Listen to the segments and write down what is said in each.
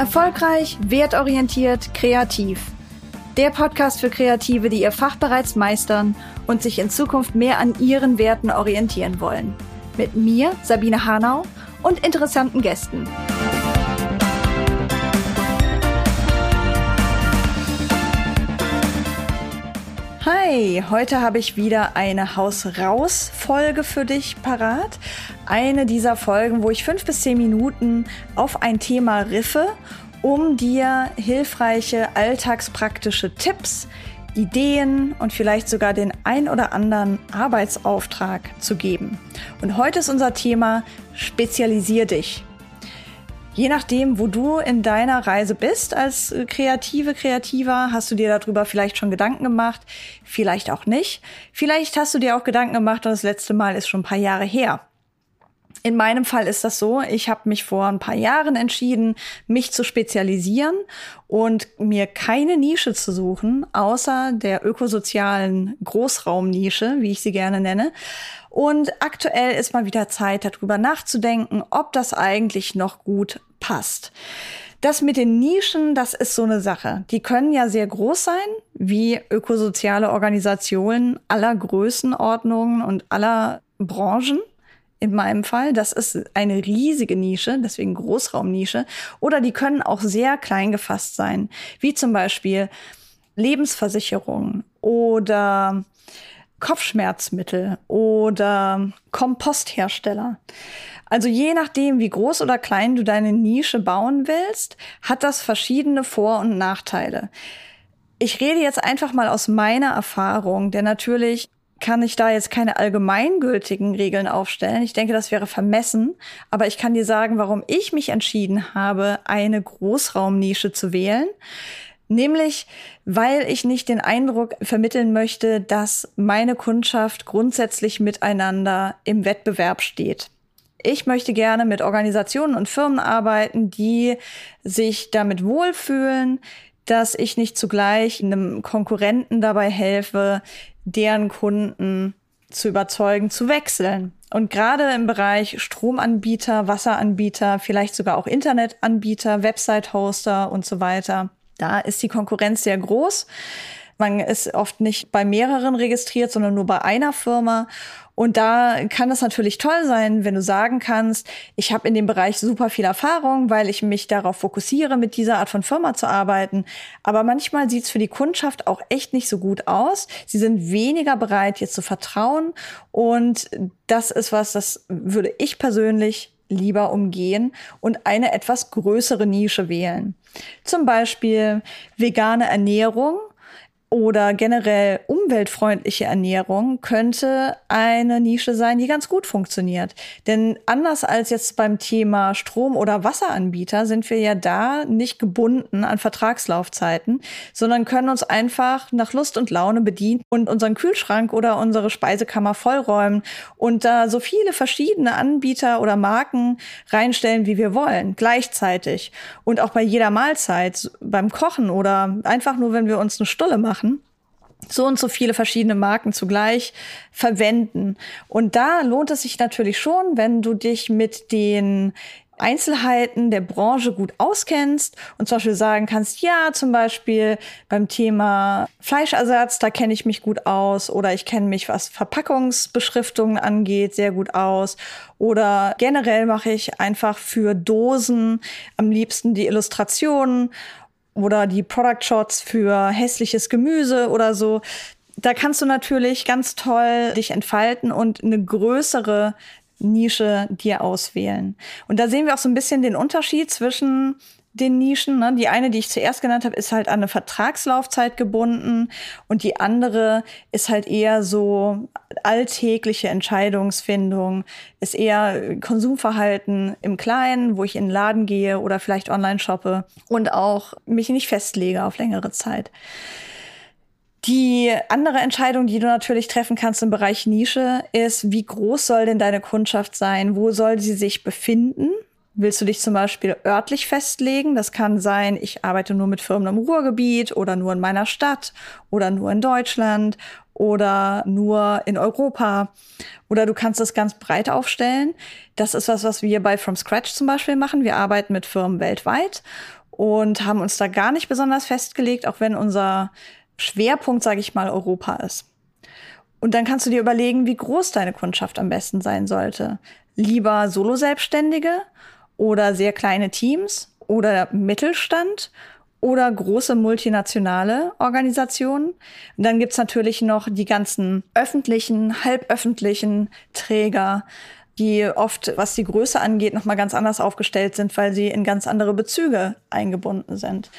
Erfolgreich, wertorientiert, kreativ. Der Podcast für Kreative, die ihr Fach bereits meistern und sich in Zukunft mehr an ihren Werten orientieren wollen. Mit mir, Sabine Hanau, und interessanten Gästen. Hi, heute habe ich wieder eine Haus raus Folge für dich parat. Eine dieser Folgen, wo ich fünf bis zehn Minuten auf ein Thema riffe, um dir hilfreiche alltagspraktische Tipps, Ideen und vielleicht sogar den ein oder anderen Arbeitsauftrag zu geben. Und heute ist unser Thema Spezialisier dich. Je nachdem, wo du in deiner Reise bist als kreative Kreativer, hast du dir darüber vielleicht schon Gedanken gemacht, vielleicht auch nicht. Vielleicht hast du dir auch Gedanken gemacht und das letzte Mal ist schon ein paar Jahre her. In meinem Fall ist das so, ich habe mich vor ein paar Jahren entschieden, mich zu spezialisieren und mir keine Nische zu suchen, außer der ökosozialen Großraumnische, wie ich sie gerne nenne. Und aktuell ist mal wieder Zeit, darüber nachzudenken, ob das eigentlich noch gut passt. Das mit den Nischen, das ist so eine Sache. Die können ja sehr groß sein, wie ökosoziale Organisationen aller Größenordnungen und aller Branchen in meinem Fall. Das ist eine riesige Nische, deswegen Großraumnische. Oder die können auch sehr klein gefasst sein, wie zum Beispiel Lebensversicherung oder Kopfschmerzmittel oder Komposthersteller. Also je nachdem, wie groß oder klein du deine Nische bauen willst, hat das verschiedene Vor- und Nachteile. Ich rede jetzt einfach mal aus meiner Erfahrung, denn natürlich kann ich da jetzt keine allgemeingültigen Regeln aufstellen. Ich denke, das wäre vermessen. Aber ich kann dir sagen, warum ich mich entschieden habe, eine Großraumnische zu wählen. Nämlich, weil ich nicht den Eindruck vermitteln möchte, dass meine Kundschaft grundsätzlich miteinander im Wettbewerb steht. Ich möchte gerne mit Organisationen und Firmen arbeiten, die sich damit wohlfühlen, dass ich nicht zugleich einem Konkurrenten dabei helfe, deren Kunden zu überzeugen, zu wechseln. Und gerade im Bereich Stromanbieter, Wasseranbieter, vielleicht sogar auch Internetanbieter, Website-Hoster und so weiter, da ist die Konkurrenz sehr groß. Man ist oft nicht bei mehreren registriert, sondern nur bei einer Firma. Und da kann es natürlich toll sein, wenn du sagen kannst, ich habe in dem Bereich super viel Erfahrung, weil ich mich darauf fokussiere, mit dieser Art von Firma zu arbeiten. Aber manchmal sieht es für die Kundschaft auch echt nicht so gut aus. Sie sind weniger bereit, jetzt zu vertrauen. Und das ist was, das würde ich persönlich lieber umgehen und eine etwas größere Nische wählen. Zum Beispiel vegane Ernährung oder generell umweltfreundliche Ernährung könnte eine Nische sein, die ganz gut funktioniert. Denn anders als jetzt beim Thema Strom- oder Wasseranbieter sind wir ja da nicht gebunden an Vertragslaufzeiten, sondern können uns einfach nach Lust und Laune bedienen und unseren Kühlschrank oder unsere Speisekammer vollräumen und da so viele verschiedene Anbieter oder Marken reinstellen, wie wir wollen, gleichzeitig. Und auch bei jeder Mahlzeit, beim Kochen oder einfach nur, wenn wir uns eine Stulle machen machen so und so viele verschiedene Marken zugleich verwenden. Und da lohnt es sich natürlich schon, wenn du dich mit den Einzelheiten der Branche gut auskennst und zum Beispiel sagen kannst, ja, zum Beispiel beim Thema Fleischersatz, da kenne ich mich gut aus oder ich kenne mich, was Verpackungsbeschriftungen angeht, sehr gut aus oder generell mache ich einfach für Dosen am liebsten die Illustrationen oder die Product Shots für hässliches Gemüse oder so. Da kannst du natürlich ganz toll dich entfalten und eine größere Nische dir auswählen. Und da sehen wir auch so ein bisschen den Unterschied zwischen den Nischen. Ne? Die eine, die ich zuerst genannt habe, ist halt an eine Vertragslaufzeit gebunden und die andere ist halt eher so alltägliche Entscheidungsfindung, ist eher Konsumverhalten im Kleinen, wo ich in den Laden gehe oder vielleicht online shoppe und auch mich nicht festlege auf längere Zeit. Die andere Entscheidung, die du natürlich treffen kannst im Bereich Nische, ist, wie groß soll denn deine Kundschaft sein? Wo soll sie sich befinden? Willst du dich zum Beispiel örtlich festlegen? Das kann sein, ich arbeite nur mit Firmen im Ruhrgebiet oder nur in meiner Stadt oder nur in Deutschland oder nur in Europa. Oder du kannst es ganz breit aufstellen. Das ist was, was wir bei From Scratch zum Beispiel machen. Wir arbeiten mit Firmen weltweit und haben uns da gar nicht besonders festgelegt, auch wenn unser Schwerpunkt, sage ich mal, Europa ist. Und dann kannst du dir überlegen, wie groß deine Kundschaft am besten sein sollte. Lieber Solo-Selbstständige oder sehr kleine Teams oder Mittelstand oder große multinationale Organisationen. Und dann gibt's natürlich noch die ganzen öffentlichen, halböffentlichen Träger, die oft, was die Größe angeht, nochmal ganz anders aufgestellt sind, weil sie in ganz andere Bezüge eingebunden sind.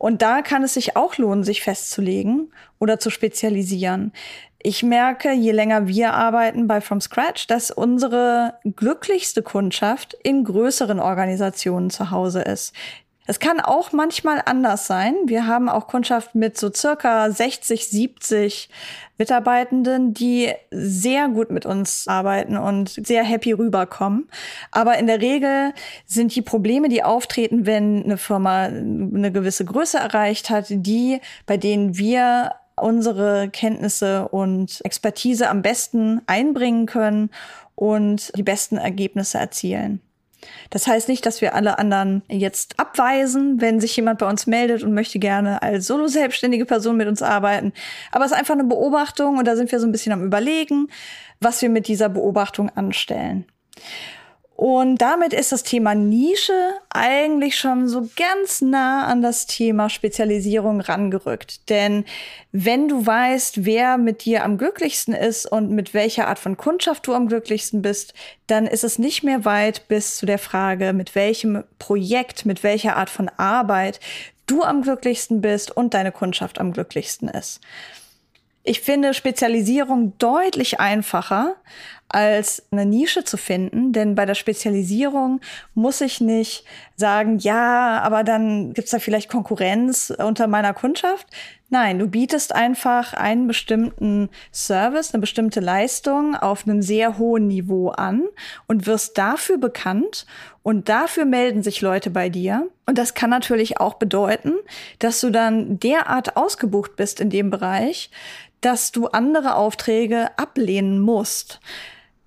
Und da kann es sich auch lohnen, sich festzulegen oder zu spezialisieren. Ich merke, je länger wir arbeiten bei From Scratch, dass unsere glücklichste Kundschaft in größeren Organisationen zu Hause ist. Es kann auch manchmal anders sein. Wir haben auch Kundschaft mit so circa 60, 70 Mitarbeitenden, die sehr gut mit uns arbeiten und sehr happy rüberkommen. Aber in der Regel sind die Probleme, die auftreten, wenn eine Firma eine gewisse Größe erreicht hat, die, bei denen wir unsere Kenntnisse und Expertise am besten einbringen können und die besten Ergebnisse erzielen. Das heißt nicht, dass wir alle anderen jetzt abweisen, wenn sich jemand bei uns meldet und möchte gerne als solo-selbstständige Person mit uns arbeiten. Aber es ist einfach eine Beobachtung und da sind wir so ein bisschen am Überlegen, was wir mit dieser Beobachtung anstellen. Und damit ist das Thema Nische eigentlich schon so ganz nah an das Thema Spezialisierung rangerückt. Denn wenn du weißt, wer mit dir am glücklichsten ist und mit welcher Art von Kundschaft du am glücklichsten bist, dann ist es nicht mehr weit bis zu der Frage, mit welchem Projekt, mit welcher Art von Arbeit du am glücklichsten bist und deine Kundschaft am glücklichsten ist. Ich finde Spezialisierung deutlich einfacher, als eine Nische zu finden, denn bei der Spezialisierung muss ich nicht sagen, ja, aber dann gibt's da vielleicht Konkurrenz unter meiner Kundschaft. Nein, du bietest einfach einen bestimmten Service, eine bestimmte Leistung auf einem sehr hohen Niveau an und wirst dafür bekannt und dafür melden sich Leute bei dir. Und das kann natürlich auch bedeuten, dass du dann derart ausgebucht bist in dem Bereich, dass du andere Aufträge ablehnen musst.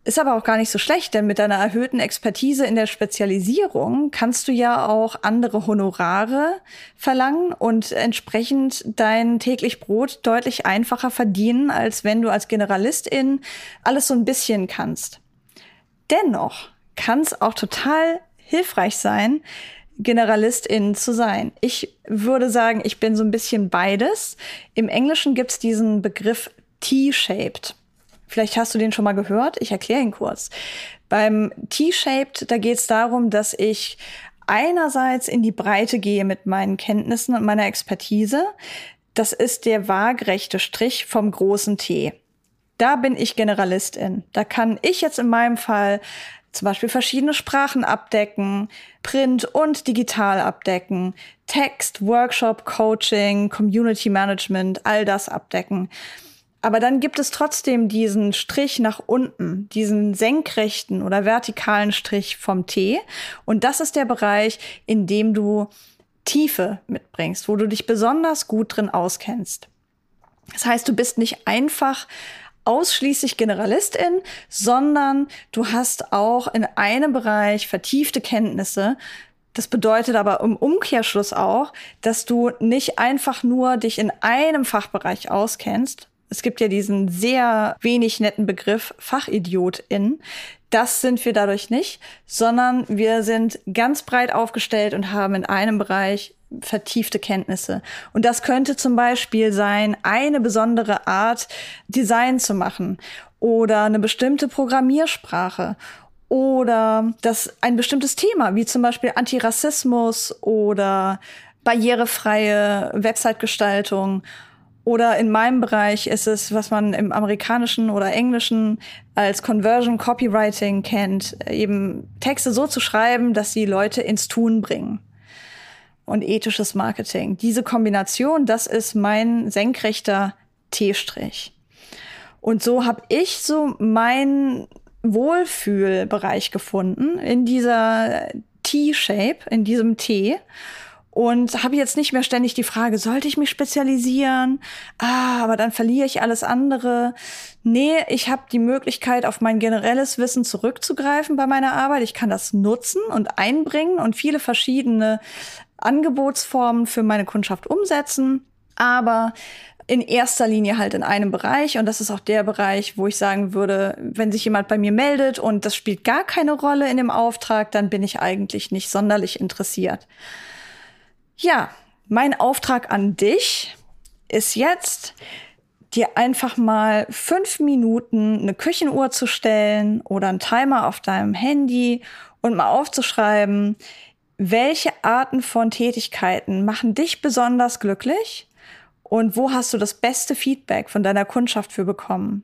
Ist aber auch gar nicht so schlecht, denn mit deiner erhöhten Expertise in der Spezialisierung kannst du ja auch andere Honorare verlangen und entsprechend dein täglich Brot deutlich einfacher verdienen, als wenn du als Generalistin alles so ein bisschen kannst. Dennoch kann es auch total hilfreich sein, Generalistin zu sein. Ich würde sagen, ich bin so ein bisschen beides. Im Englischen gibt's diesen Begriff T-shaped. Vielleicht hast du den schon mal gehört. Ich erkläre ihn kurz. Beim T-Shaped, da geht es darum, dass ich einerseits in die Breite gehe mit meinen Kenntnissen und meiner Expertise. Das ist der waagrechte Strich vom großen T. Da bin ich Generalistin. Da kann ich jetzt in meinem Fall zum Beispiel verschiedene Sprachen abdecken, Print und digital abdecken, Text, Workshop, Coaching, Community Management, all das abdecken. Aber dann gibt es trotzdem diesen Strich nach unten, diesen senkrechten oder vertikalen Strich vom T. Und das ist der Bereich, in dem du Tiefe mitbringst, wo du dich besonders gut drin auskennst. Das heißt, du bist nicht einfach ausschließlich Generalistin, sondern du hast auch in einem Bereich vertiefte Kenntnisse, das bedeutet aber im Umkehrschluss auch, dass du nicht einfach nur dich in einem Fachbereich auskennst, es gibt ja diesen sehr wenig netten Begriff Fachidiotin. Das sind wir dadurch nicht, sondern wir sind ganz breit aufgestellt und haben in einem Bereich vertiefte Kenntnisse. Und das könnte zum Beispiel sein, eine besondere Art Design zu machen oder eine bestimmte Programmiersprache oder das ein bestimmtes Thema, wie zum Beispiel Antirassismus oder barrierefreie Website-Gestaltung oder in meinem Bereich ist es, was man im amerikanischen oder englischen als Conversion Copywriting kennt, eben Texte so zu schreiben, dass sie Leute ins Tun bringen. Und ethisches Marketing. Diese Kombination, das ist mein senkrechter T-Strich. Und so habe ich so meinen Wohlfühlbereich gefunden in dieser T-Shape, in diesem T und habe jetzt nicht mehr ständig die Frage, sollte ich mich spezialisieren? Ah, aber dann verliere ich alles andere. Nee, ich habe die Möglichkeit, auf mein generelles Wissen zurückzugreifen bei meiner Arbeit. Ich kann das nutzen und einbringen und viele verschiedene Angebotsformen für meine Kundschaft umsetzen, aber in erster Linie halt in einem Bereich. Und das ist auch der Bereich, wo ich sagen würde, wenn sich jemand bei mir meldet und das spielt gar keine Rolle in dem Auftrag, dann bin ich eigentlich nicht sonderlich interessiert. Ja, mein Auftrag an dich ist jetzt, dir einfach mal fünf Minuten eine Küchenuhr zu stellen oder einen Timer auf deinem Handy und mal aufzuschreiben, welche Arten von Tätigkeiten machen dich besonders glücklich und wo hast du das beste Feedback von deiner Kundschaft für bekommen?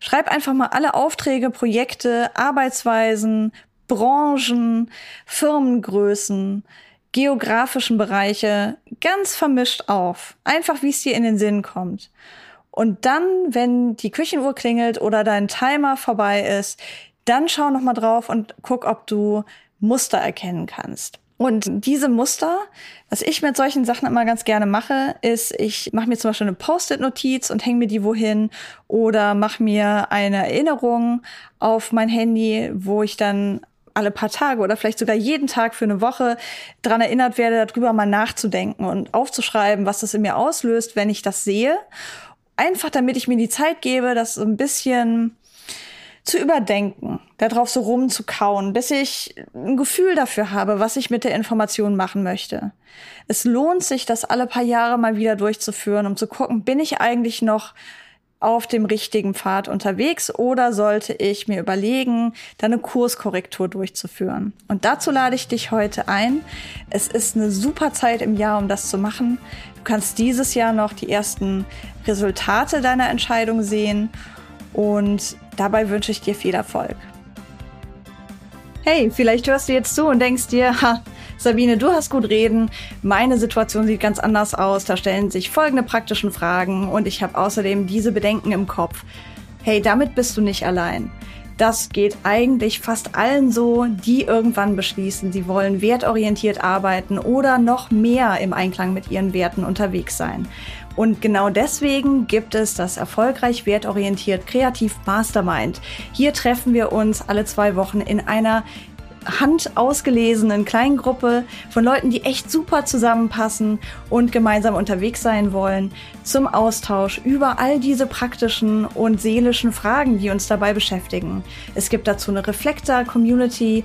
Schreib einfach mal alle Aufträge, Projekte, Arbeitsweisen, Branchen, Firmengrößen, geografischen Bereiche ganz vermischt auf. Einfach wie es dir in den Sinn kommt. Und dann, wenn die Küchenuhr klingelt oder dein Timer vorbei ist, dann schau noch mal drauf und guck, ob du Muster erkennen kannst. Und diese Muster, was ich mit solchen Sachen immer ganz gerne mache, ist, ich mache mir zum Beispiel eine Post-it-Notiz und hänge mir die wohin oder mache mir eine Erinnerung auf mein Handy, wo ich dann alle paar Tage oder vielleicht sogar jeden Tag für eine Woche dran erinnert werde, darüber mal nachzudenken und aufzuschreiben, was das in mir auslöst, wenn ich das sehe. Einfach damit ich mir die Zeit gebe, das so ein bisschen zu überdenken, darauf so rumzukauen, bis ich ein Gefühl dafür habe, was ich mit der Information machen möchte. Es lohnt sich, das alle paar Jahre mal wieder durchzuführen, um zu gucken, bin ich eigentlich noch auf dem richtigen Pfad unterwegs oder sollte ich mir überlegen, da eine Kurskorrektur durchzuführen? Und dazu lade ich dich heute ein. Es ist eine super Zeit im Jahr, um das zu machen. Du kannst dieses Jahr noch die ersten Resultate deiner Entscheidung sehen und dabei wünsche ich dir viel Erfolg. Hey, vielleicht hörst du jetzt zu und denkst dir, ha, Sabine, du hast gut reden. Meine Situation sieht ganz anders aus. Da stellen sich folgende praktischen Fragen und ich habe außerdem diese Bedenken im Kopf. Hey, damit bist du nicht allein. Das geht eigentlich fast allen so, die irgendwann beschließen, sie wollen wertorientiert arbeiten oder noch mehr im Einklang mit ihren Werten unterwegs sein. Und genau deswegen gibt es das erfolgreich wertorientiert Kreativ Mastermind. Hier treffen wir uns alle zwei Wochen in einer handausgelesenen kleinen Gruppe von Leuten, die echt super zusammenpassen und gemeinsam unterwegs sein wollen, zum Austausch über all diese praktischen und seelischen Fragen, die uns dabei beschäftigen. Es gibt dazu eine Reflektor-Community